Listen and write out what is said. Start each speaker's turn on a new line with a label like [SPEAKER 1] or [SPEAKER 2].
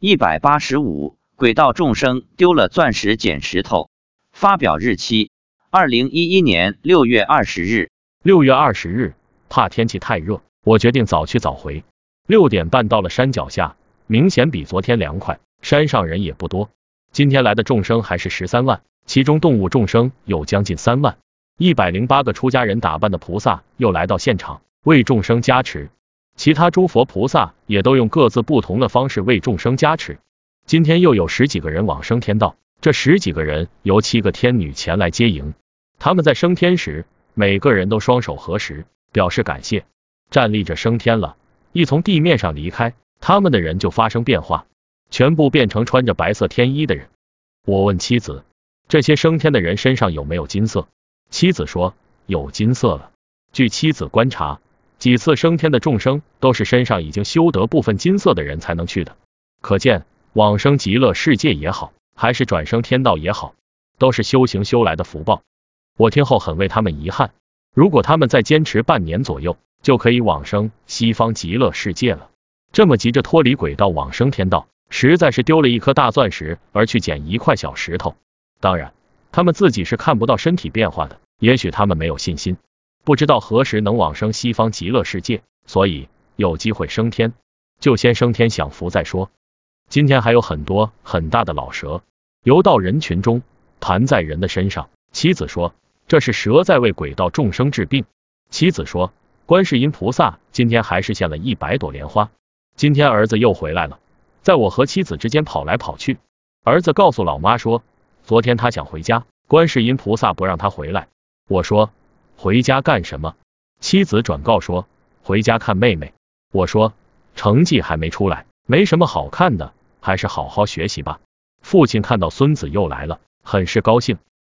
[SPEAKER 1] 一百八十五，轨道众生丢了钻石捡石头。发表日期：二零一一年六月二十日。
[SPEAKER 2] 六月二十日，怕天气太热，我决定早去早回。六点半到了山脚下，明显比昨天凉快，山上人也不多。今天来的众生还是十三万，其中动物众生有将近三万。一百零八个出家人打扮的菩萨又来到现场为众生加持。其他诸佛菩萨也都用各自不同的方式为众生加持。今天又有十几个人往生天道，这十几个人由七个天女前来接迎。他们在升天时，每个人都双手合十，表示感谢。站立着升天了，一从地面上离开，他们的人就发生变化，全部变成穿着白色天衣的人。我问妻子，这些升天的人身上有没有金色？妻子说有金色了。据妻子观察。几次升天的众生都是身上已经修得部分金色的人才能去的，可见往生极乐世界也好，还是转生天道也好，都是修行修来的福报。我听后很为他们遗憾，如果他们再坚持半年左右，就可以往生西方极乐世界了。这么急着脱离轨道往生天道，实在是丢了一颗大钻石而去捡一块小石头。当然，他们自己是看不到身体变化的，也许他们没有信心。不知道何时能往生西方极乐世界，所以有机会升天，就先升天享福再说。今天还有很多很大的老蛇游到人群中，盘在人的身上。妻子说这是蛇在为鬼道众生治病。妻子说观世音菩萨今天还是献了一百朵莲花。今天儿子又回来了，在我和妻子之间跑来跑去。儿子告诉老妈说，昨天他想回家，观世音菩萨不让他回来。我说。回家干什么？妻子转告说回家看妹妹。我说成绩还没出来，没什么好看的，还是好好学习吧。父亲看到孙子又来了，很是高兴。